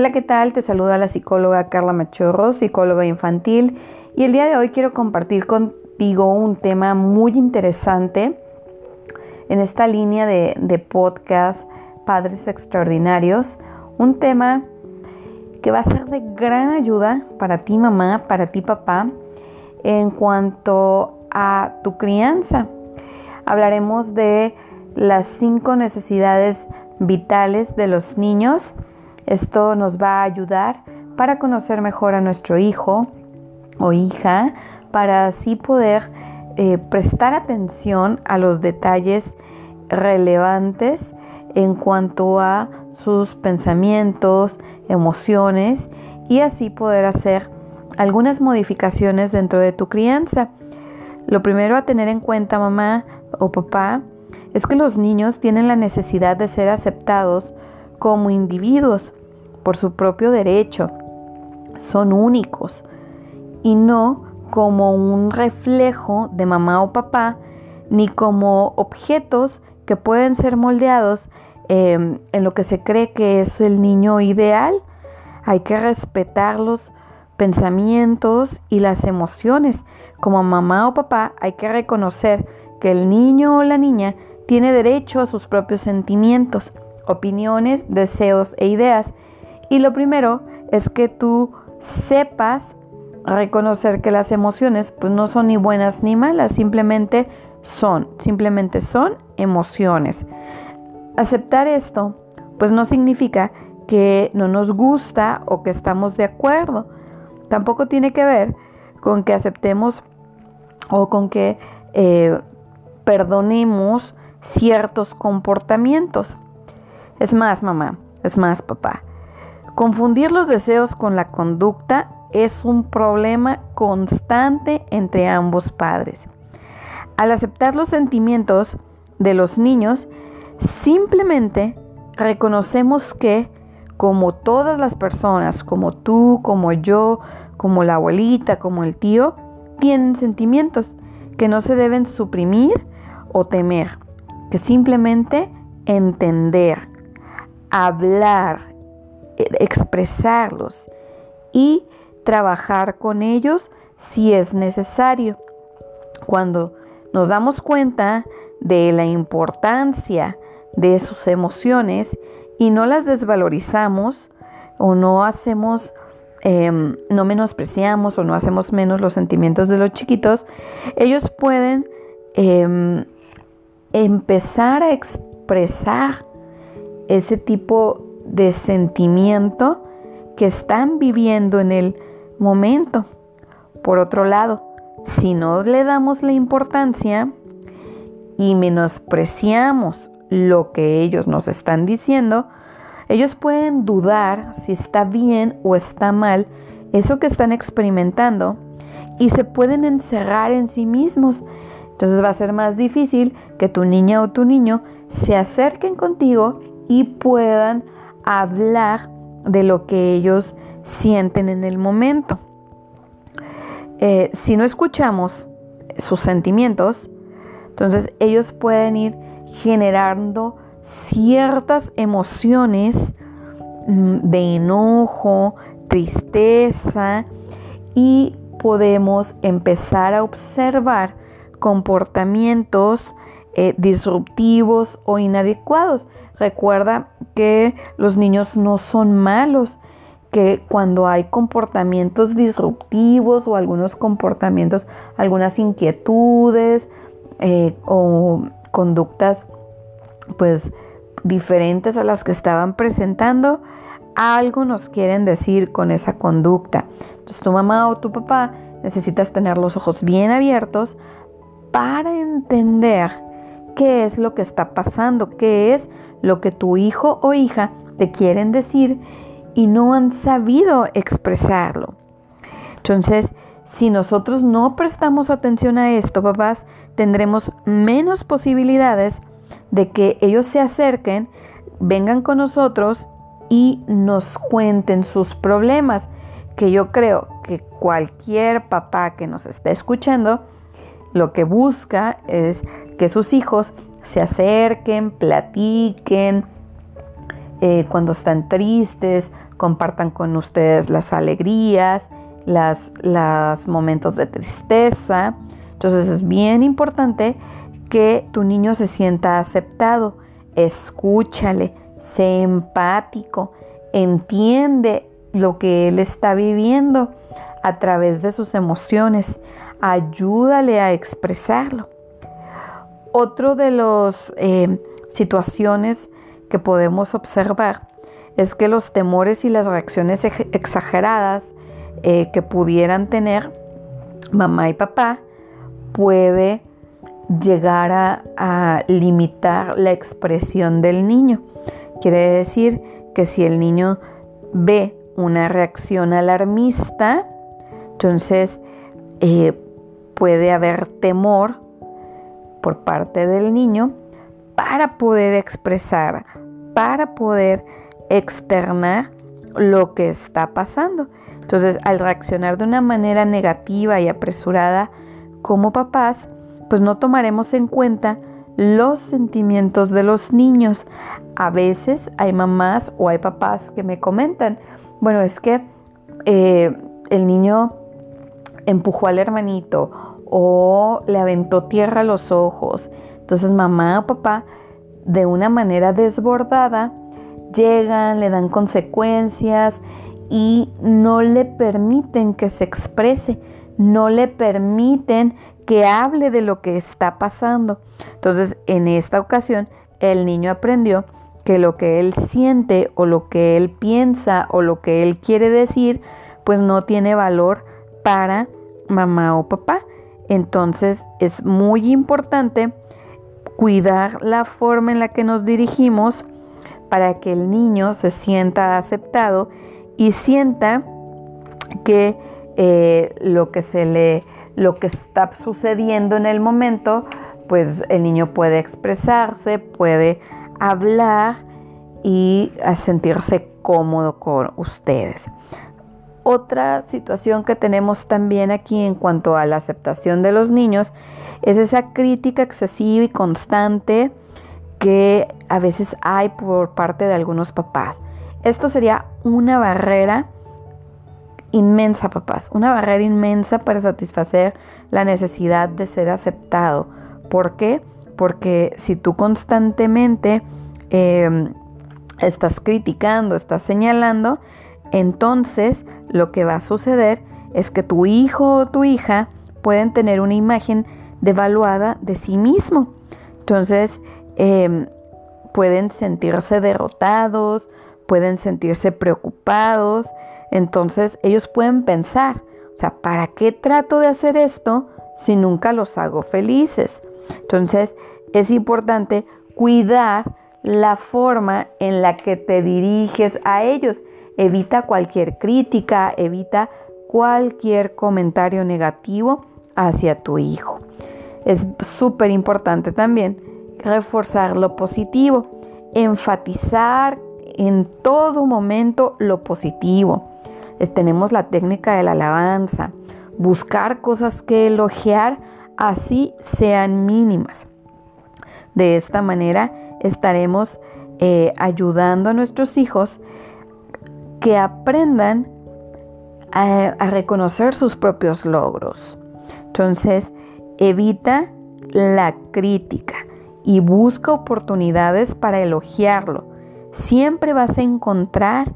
Hola, ¿qué tal? Te saluda la psicóloga Carla Machorro, psicóloga infantil, y el día de hoy quiero compartir contigo un tema muy interesante en esta línea de, podcast Padres Extraordinarios, un tema que va a ser de gran ayuda para ti mamá, para ti papá, en cuanto a tu crianza. Hablaremos de las cinco necesidades vitales de los niños esto nos va a ayudar para conocer mejor a nuestro hijo o hija, para así poder eh, prestar atención a los detalles relevantes en cuanto a sus pensamientos, emociones y así poder hacer algunas modificaciones dentro de tu crianza. Lo primero a tener en cuenta, mamá o papá, es que los niños tienen la necesidad de ser aceptados como individuos por su propio derecho. Son únicos y no como un reflejo de mamá o papá, ni como objetos que pueden ser moldeados em, en lo que se cree que es el niño ideal. Hay que respetar los pensamientos y las emociones. Como mamá o papá hay que reconocer que el niño o la niña tiene derecho a sus propios sentimientos, opiniones, deseos e ideas y lo primero es que tú sepas reconocer que las emociones pues no son ni buenas ni malas, simplemente son, simplemente son emociones. Aceptar esto pues no significa que no nos gusta o que estamos de acuerdo. Tampoco tiene que ver con que aceptemos o con que eh, perdonemos ciertos comportamientos. Es más, mamá, es más, papá. Confundir los deseos con la conducta es un problema constante entre ambos padres. Al aceptar los sentimientos de los niños, simplemente reconocemos que, como todas las personas, como tú, como yo, como la abuelita, como el tío, tienen sentimientos que no se deben suprimir o temer, que simplemente entender, hablar, expresarlos y trabajar con ellos si es necesario. Cuando nos damos cuenta de la importancia de sus emociones y no las desvalorizamos o no hacemos, em, no menospreciamos o no hacemos menos los sentimientos de los chiquitos, ellos pueden em, empezar a expresar ese tipo de sentimiento que están viviendo en el momento. Por otro lado, si no le damos la importancia y menospreciamos lo que ellos nos están diciendo, ellos pueden dudar si está bien o está mal eso que están experimentando y se pueden encerrar en sí mismos. Entonces va a ser más difícil que tu niña o tu niño se acerquen contigo y puedan hablar de lo que ellos sienten en el momento. Eh, si no escuchamos sus sentimientos, entonces ellos pueden ir generando ciertas emociones mm, de enojo, tristeza y podemos empezar a observar comportamientos eh, disruptivos o inadecuados. Recuerda que los niños no son malos, que cuando hay comportamientos disruptivos o algunos comportamientos, algunas inquietudes eh, o conductas pues diferentes a las que estaban presentando, algo nos quieren decir con esa conducta. Entonces tu mamá o tu papá necesitas tener los ojos bien abiertos para entender qué es lo que está pasando, qué es lo que tu hijo o hija te quieren decir y no han sabido expresarlo. Entonces, si nosotros no prestamos atención a esto, papás, tendremos menos posibilidades de que ellos se acerquen, vengan con nosotros y nos cuenten sus problemas, que yo creo que cualquier papá que nos esté escuchando, lo que busca es que sus hijos se acerquen, platiquen, eh, cuando están tristes, compartan con ustedes las alegrías, los momentos de tristeza. Entonces es bien importante que tu niño se sienta aceptado. Escúchale, sé empático, entiende lo que él está viviendo a través de sus emociones. Ayúdale a expresarlo. Otro de las eh, situaciones que podemos observar es que los temores y las reacciones exageradas eh, que pudieran tener mamá y papá puede llegar a, limitar la expresión del niño. Quiere decir que si el niño ve una reacción alarmista, entonces eh, puede haber temor por parte del niño para poder expresar, para poder externar lo que está pasando. Entonces, al reaccionar de una manera negativa y apresurada como papás, pues no tomaremos en cuenta los sentimientos de los niños. A veces hay mamás o hay papás que me comentan, bueno, es que eh, el niño empujó al hermanito o le aventó tierra a los ojos. Entonces mamá o papá, de una manera desbordada, llegan, le dan consecuencias y no le permiten que se exprese, no le permiten que hable de lo que está pasando. Entonces, en esta ocasión, el niño aprendió que lo que él siente o lo que él piensa o lo que él quiere decir, pues no tiene valor para mamá o papá. Entonces es muy importante cuidar la forma en la que nos dirigimos para que el niño se sienta aceptado y sienta que eh, lo que se le lo que está sucediendo en el momento pues el niño puede expresarse puede hablar y sentirse cómodo con ustedes. Otra situación que tenemos también aquí en cuanto a la aceptación de los niños es esa crítica excesiva y constante que a veces hay por parte de algunos papás. Esto sería una barrera inmensa, papás, una barrera inmensa para satisfacer la necesidad de ser aceptado. ¿Por qué? porque si tú constantemente em, estás criticando, estás señalando, entonces lo que va a suceder es que tu hijo o tu hija pueden tener una imagen devaluada de sí mismo. Entonces, em, pueden sentirse derrotados, pueden sentirse preocupados. Entonces, ellos pueden pensar, o sea, ¿para qué trato de hacer esto si nunca los hago felices? Entonces, es importante cuidar la forma en la que te diriges a ellos. Evita cualquier crítica, evita cualquier comentario negativo hacia tu hijo. Es súper importante también reforzar lo positivo, enfatizar en todo momento lo positivo. Tenemos la técnica de la alabanza, buscar cosas que elogiar, así sean mínimas. De esta manera estaremos eh, ayudando a nuestros hijos que aprendan a, reconocer sus propios logros. Entonces, evita la crítica y busca oportunidades para elogiarlo. Siempre vas a encontrar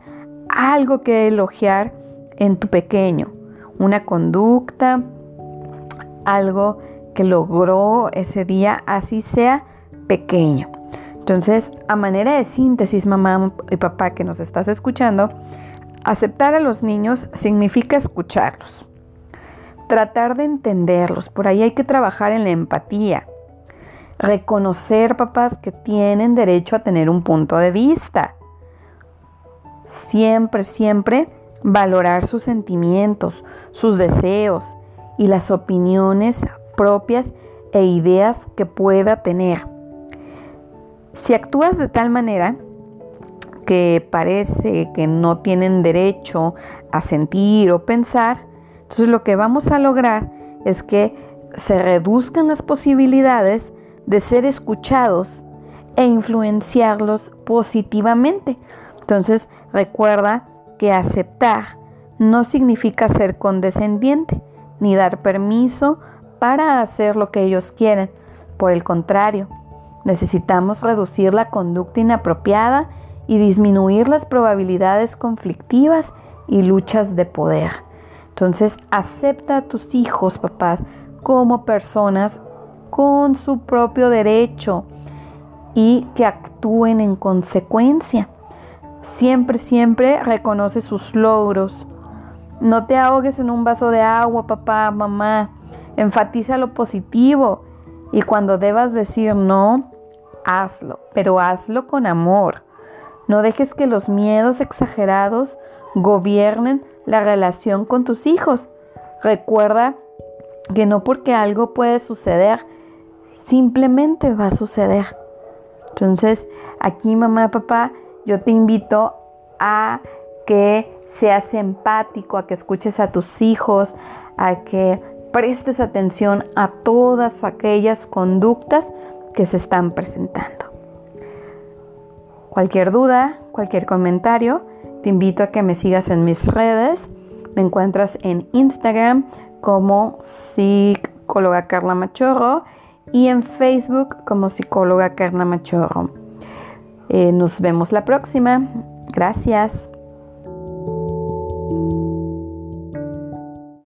algo que elogiar en tu pequeño, una conducta, algo que logró ese día, así sea pequeño. Entonces, a manera de síntesis, mamá y papá que nos estás escuchando, aceptar a los niños significa escucharlos, tratar de entenderlos. Por ahí hay que trabajar en la empatía, reconocer, papás, que tienen derecho a tener un punto de vista. Siempre, siempre valorar sus sentimientos, sus deseos y las opiniones propias e ideas que pueda tener. Si actúas de tal manera que parece que no tienen derecho a sentir o pensar, entonces lo que vamos a lograr es que se reduzcan las posibilidades de ser escuchados e influenciarlos positivamente. Entonces recuerda que aceptar no significa ser condescendiente ni dar permiso para hacer lo que ellos quieren. Por el contrario, necesitamos reducir la conducta inapropiada y disminuir las probabilidades conflictivas y luchas de poder. Entonces, acepta a tus hijos, papás, como personas con su propio derecho y que actúen en consecuencia. Siempre, siempre reconoce sus logros. No te ahogues en un vaso de agua, papá, mamá. Enfatiza lo positivo y cuando debas decir no, hazlo, pero hazlo con amor. No dejes que los miedos exagerados gobiernen la relación con tus hijos. Recuerda que no porque algo puede suceder, simplemente va a suceder. Entonces, aquí mamá, papá, yo te invito a que seas empático, a que escuches a tus hijos, a que prestes atención a todas aquellas conductas que se están presentando. Cualquier duda, cualquier comentario, te invito a que me sigas en mis redes. Me encuentras en Instagram como psicóloga Carla Machorro y en Facebook como psicóloga Carla Machorro. Eh, nos vemos la próxima. Gracias.